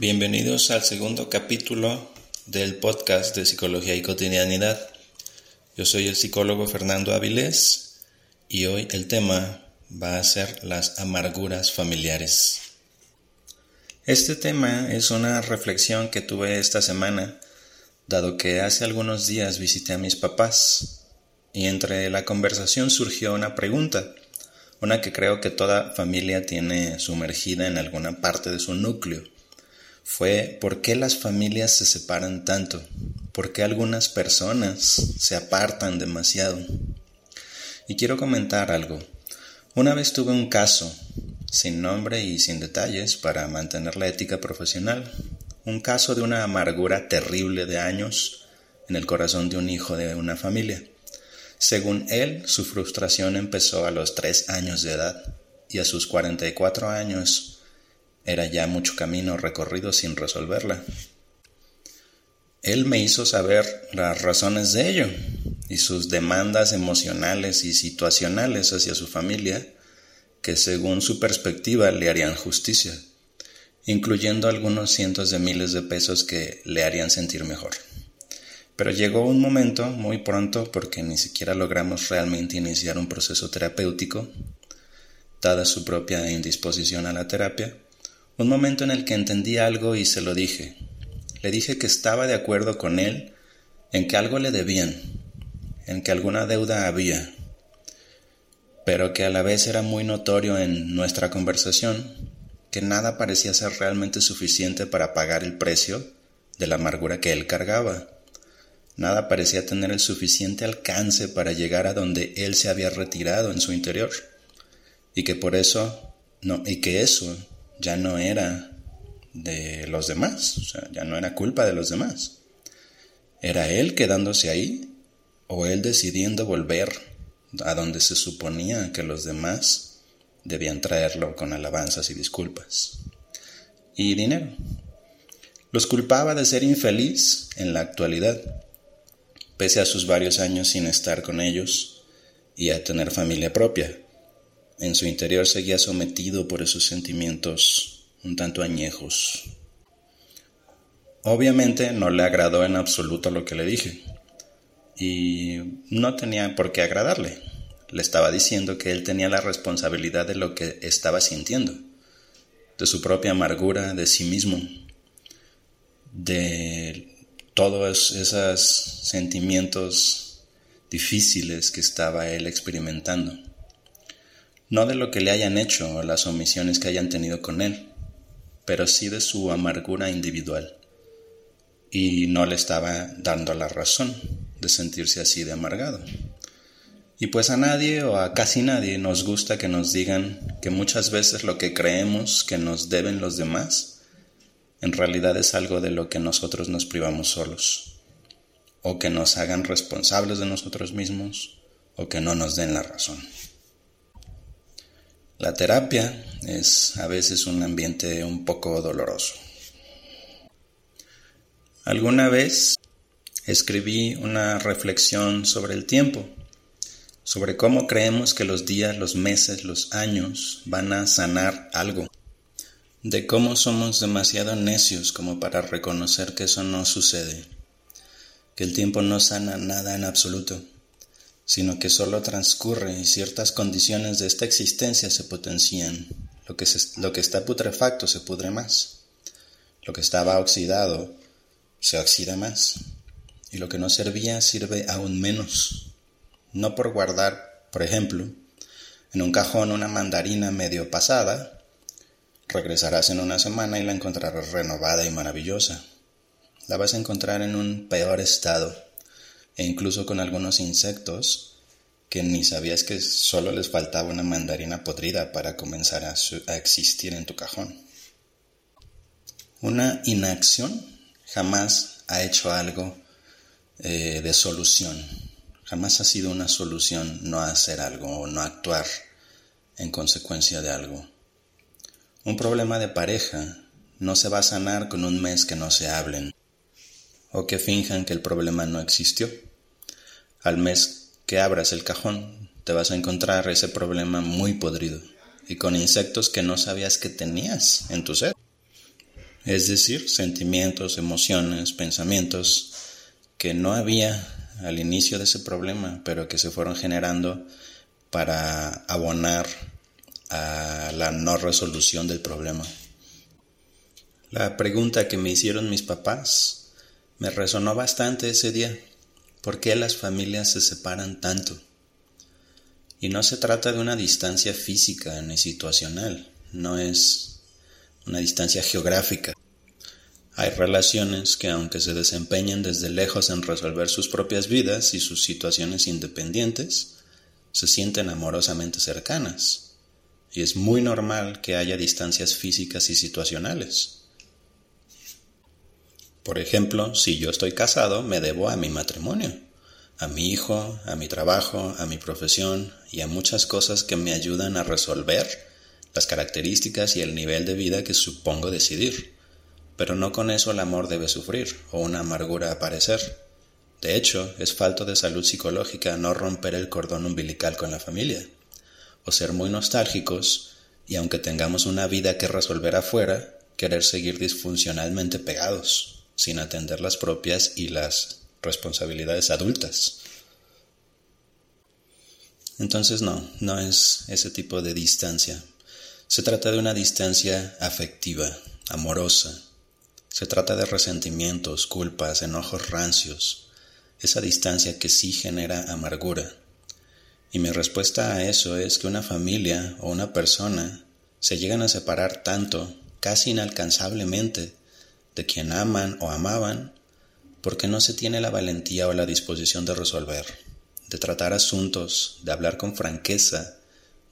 Bienvenidos al segundo capítulo del podcast de Psicología y Cotidianidad. Yo soy el psicólogo Fernando Avilés y hoy el tema va a ser las amarguras familiares. Este tema es una reflexión que tuve esta semana, dado que hace algunos días visité a mis papás y entre la conversación surgió una pregunta, una que creo que toda familia tiene sumergida en alguna parte de su núcleo fue por qué las familias se separan tanto, por qué algunas personas se apartan demasiado. Y quiero comentar algo. Una vez tuve un caso, sin nombre y sin detalles, para mantener la ética profesional, un caso de una amargura terrible de años en el corazón de un hijo de una familia. Según él, su frustración empezó a los tres años de edad y a sus 44 años era ya mucho camino recorrido sin resolverla. Él me hizo saber las razones de ello y sus demandas emocionales y situacionales hacia su familia que según su perspectiva le harían justicia, incluyendo algunos cientos de miles de pesos que le harían sentir mejor. Pero llegó un momento, muy pronto, porque ni siquiera logramos realmente iniciar un proceso terapéutico, dada su propia indisposición a la terapia, un momento en el que entendí algo y se lo dije. Le dije que estaba de acuerdo con él en que algo le debían, en que alguna deuda había, pero que a la vez era muy notorio en nuestra conversación que nada parecía ser realmente suficiente para pagar el precio de la amargura que él cargaba. Nada parecía tener el suficiente alcance para llegar a donde él se había retirado en su interior. Y que por eso, no, y que eso ya no era de los demás, o sea, ya no era culpa de los demás. ¿Era él quedándose ahí o él decidiendo volver a donde se suponía que los demás debían traerlo con alabanzas y disculpas? Y dinero. Los culpaba de ser infeliz en la actualidad, pese a sus varios años sin estar con ellos y a tener familia propia en su interior seguía sometido por esos sentimientos un tanto añejos. Obviamente no le agradó en absoluto lo que le dije, y no tenía por qué agradarle. Le estaba diciendo que él tenía la responsabilidad de lo que estaba sintiendo, de su propia amargura, de sí mismo, de todos esos sentimientos difíciles que estaba él experimentando no de lo que le hayan hecho o las omisiones que hayan tenido con él, pero sí de su amargura individual. Y no le estaba dando la razón de sentirse así de amargado. Y pues a nadie o a casi nadie nos gusta que nos digan que muchas veces lo que creemos que nos deben los demás, en realidad es algo de lo que nosotros nos privamos solos, o que nos hagan responsables de nosotros mismos, o que no nos den la razón. La terapia es a veces un ambiente un poco doloroso. Alguna vez escribí una reflexión sobre el tiempo, sobre cómo creemos que los días, los meses, los años van a sanar algo, de cómo somos demasiado necios como para reconocer que eso no sucede, que el tiempo no sana nada en absoluto sino que solo transcurre y ciertas condiciones de esta existencia se potencian. Lo que, lo que está putrefacto se pudre más. Lo que estaba oxidado se oxida más. Y lo que no servía sirve aún menos. No por guardar, por ejemplo, en un cajón una mandarina medio pasada, regresarás en una semana y la encontrarás renovada y maravillosa. La vas a encontrar en un peor estado e incluso con algunos insectos que ni sabías que solo les faltaba una mandarina podrida para comenzar a, existir en tu cajón. Una inacción jamás ha hecho algo eh, de solución. Jamás ha sido una solución no hacer algo o no actuar en consecuencia de algo. Un problema de pareja no se va a sanar con un mes que no se hablen o que finjan que el problema no existió. Al mes que abras el cajón, te vas a encontrar ese problema muy podrido y con insectos que no sabías que tenías en tu ser. es decir, sentimientos, emociones, pensamientos que no había al inicio de ese problema, pero que se fueron generando para abonar a la no resolución del problema. La pregunta que me hicieron mis papás me resonó bastante ese día. ¿Por qué las familias se separan tanto? Y no se trata de una distancia física ni situacional, no es una distancia geográfica. Hay relaciones que aunque se desempeñen desde lejos en resolver sus propias vidas y sus situaciones independientes, se sienten amorosamente cercanas. Y es muy normal que haya distancias físicas y situacionales. Por ejemplo, si yo estoy casado, me debo a mi matrimonio, a mi hijo, a mi trabajo, a mi profesión y a muchas cosas que me ayudan a resolver las características y el nivel de vida que supongo decidir. Pero no con eso el amor debe sufrir o una amargura aparecer. De hecho, es falto de salud psicológica no romper el cordón umbilical con la familia, o ser muy nostálgicos y aunque tengamos una vida que resolver afuera, querer seguir disfuncionalmente pegados, sin atender las propias y las responsabilidades adultas. Entonces no, no es ese tipo de distancia. Se trata de una distancia afectiva, amorosa. Se trata de resentimientos, culpas, enojos rancios, esa distancia que sí genera amargura. Y mi respuesta a eso es que una familia o una persona se llegan a separar tanto, casi inalcanzablemente, de quien aman o amaban, porque no se tiene la valentía o la disposición de resolver, de tratar asuntos, de hablar con franqueza,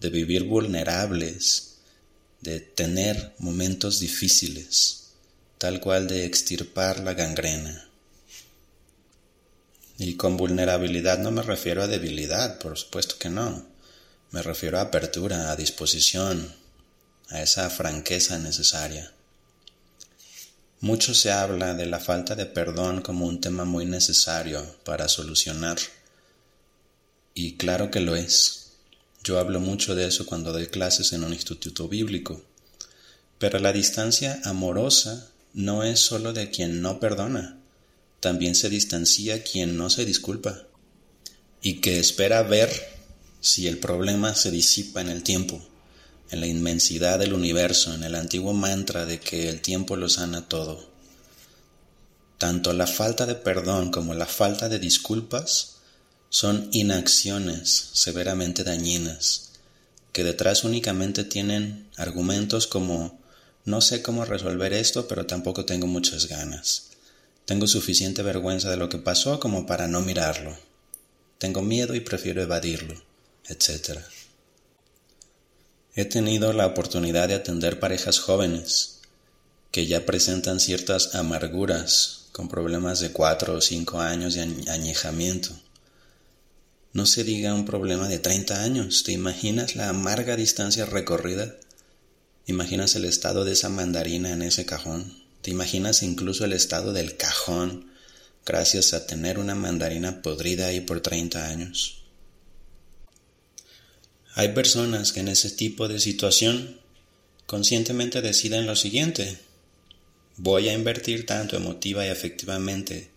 de vivir vulnerables, de tener momentos difíciles, tal cual de extirpar la gangrena. Y con vulnerabilidad no me refiero a debilidad, por supuesto que no. Me refiero a apertura, a disposición, a esa franqueza necesaria. Mucho se habla de la falta de perdón como un tema muy necesario para solucionar. Y claro que lo es. Yo hablo mucho de eso cuando doy clases en un instituto bíblico. Pero la distancia amorosa no es solo de quien no perdona, también se distancia quien no se disculpa y que espera ver si el problema se disipa en el tiempo, en la inmensidad del universo, en el antiguo mantra de que el tiempo lo sana todo. Tanto la falta de perdón como la falta de disculpas son inacciones severamente dañinas, que detrás únicamente tienen argumentos como no sé cómo resolver esto, pero tampoco tengo muchas ganas. Tengo suficiente vergüenza de lo que pasó como para no mirarlo. Tengo miedo y prefiero evadirlo, etc. He tenido la oportunidad de atender parejas jóvenes que ya presentan ciertas amarguras con problemas de cuatro o cinco años de añejamiento. No se diga un problema de 30 años. ¿Te imaginas la amarga distancia recorrida? ¿Imaginas el estado de esa mandarina en ese cajón? ¿Te imaginas incluso el estado del cajón gracias a tener una mandarina podrida ahí por 30 años? Hay personas que en ese tipo de situación conscientemente deciden lo siguiente. Voy a invertir tanto emotiva y afectivamente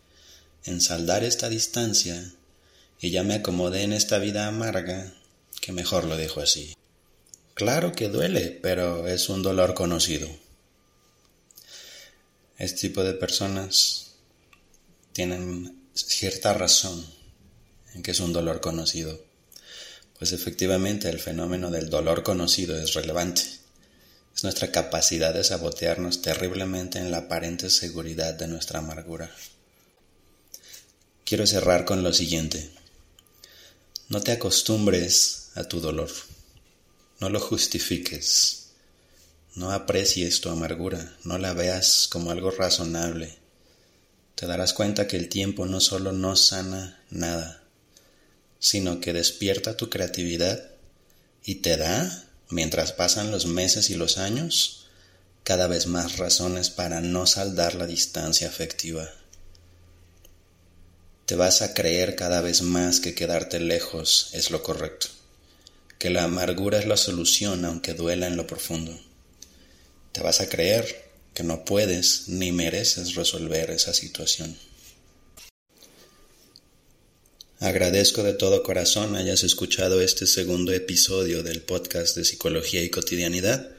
en saldar esta distancia y ya me acomodé en esta vida amarga que mejor lo dejo así. Claro que duele, pero es un dolor conocido. Este tipo de personas tienen cierta razón en que es un dolor conocido, pues efectivamente el fenómeno del dolor conocido es relevante. Es nuestra capacidad de sabotearnos terriblemente en la aparente seguridad de nuestra amargura. Quiero cerrar con lo siguiente. No te acostumbres a tu dolor. No lo justifiques. No aprecies tu amargura, no la veas como algo razonable. Te darás cuenta que el tiempo no solo no sana nada, sino que despierta tu creatividad y te da, mientras pasan los meses y los años, cada vez más razones para no saldar la distancia afectiva. Te vas a creer cada vez más que quedarte lejos es lo correcto, que la amargura es la solución aunque duela en lo profundo. Te vas a creer que no puedes ni mereces resolver esa situación. Agradezco de todo corazón hayas escuchado este segundo episodio del podcast de Psicología y Cotidianidad.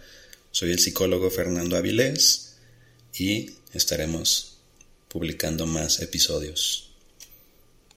Soy el psicólogo Fernando Avilés y estaremos publicando más episodios.